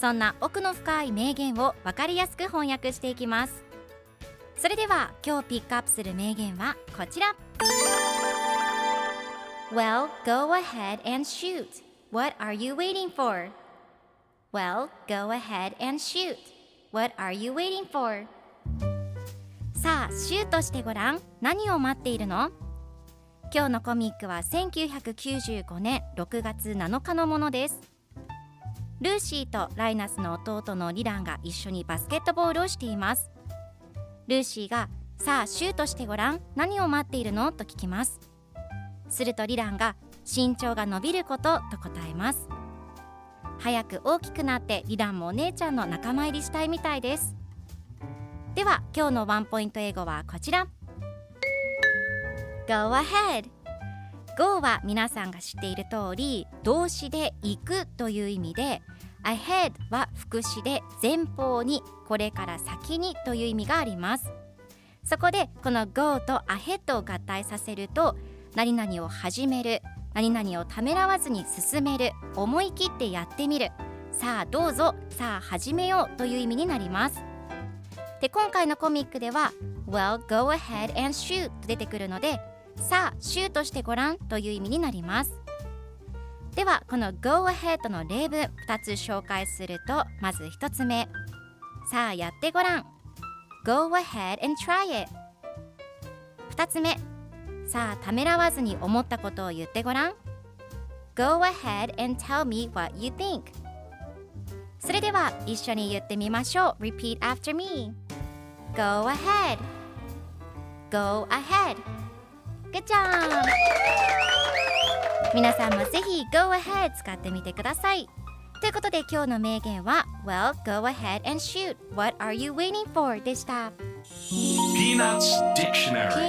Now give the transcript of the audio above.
そんな奥の深い名言を分かりやすく翻訳していきますそれでは今日ピックアップする名言はこちら Well, go ahead and shoot. What are you waiting for? Well, go ahead and shoot. What are you waiting for? さあ、シュートしてごらん。何を待っているの？今日のコミックは1995年6月7日のものです。ルーシーとライナスの弟のリランが一緒にバスケットボールをしています。ルーシーが「さあシュートしてごらん何を待っているの?」と聞きます。するとリランが身長が伸びることと答えます早く大きくなってリランもお姉ちゃんの仲間入りしたいみたいですでは今日のワンポイント英語はこちら Go ahead Go は皆さんが知っている通り動詞で行くという意味で ahead は副詞で前方にこれから先にという意味があります。そこでこの go と ahead を合体させると何々を始める何々をためらわずに進める思い切ってやってみる。さあどうぞさあ始めようという意味になります。で今回のコミックでは Well go ahead and shoot と出てくるのでさあシュートしてごらんという意味になります。ではこの Go ahead の例文2つ紹介するとまず1つ目。さあやってごらん。Go ahead and try it 2つ目。さあためらわずに思ったことを言ってごらん。Go ahead and tell me what you think それでは一緒に言ってみましょう。Repeat after me Go ahead Go ahead Good job 皆さんもぜひ Go ahead 使ってみてくださいということで今日の名言は Well, go ahead and shoot What are you waiting for? でした Peanuts Dictionary